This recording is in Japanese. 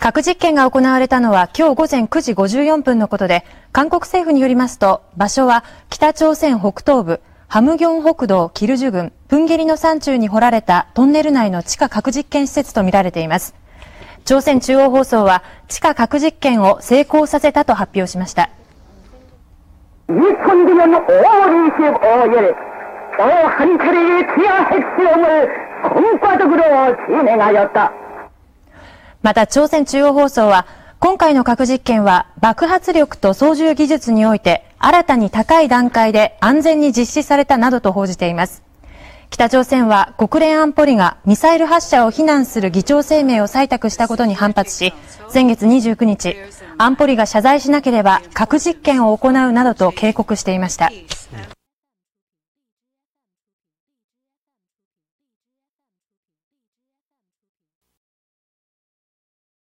核実験が行われたのは今日午前9時54分のことで、韓国政府によりますと、場所は北朝鮮北東部、ハムギョン北道キルジュ郡プンゲリの山中に掘られたトンネル内の地下核実験施設とみられています。朝鮮中央放送は地下核実験を成功させたと発表しました。また朝鮮中央放送は今回の核実験は爆発力と操縦技術において新たに高い段階で安全に実施されたなどと報じています。北朝鮮は国連安保理がミサイル発射を非難する議長声明を採択したことに反発し、先月29日、安保理が謝罪しなければ核実験を行うなどと警告していました。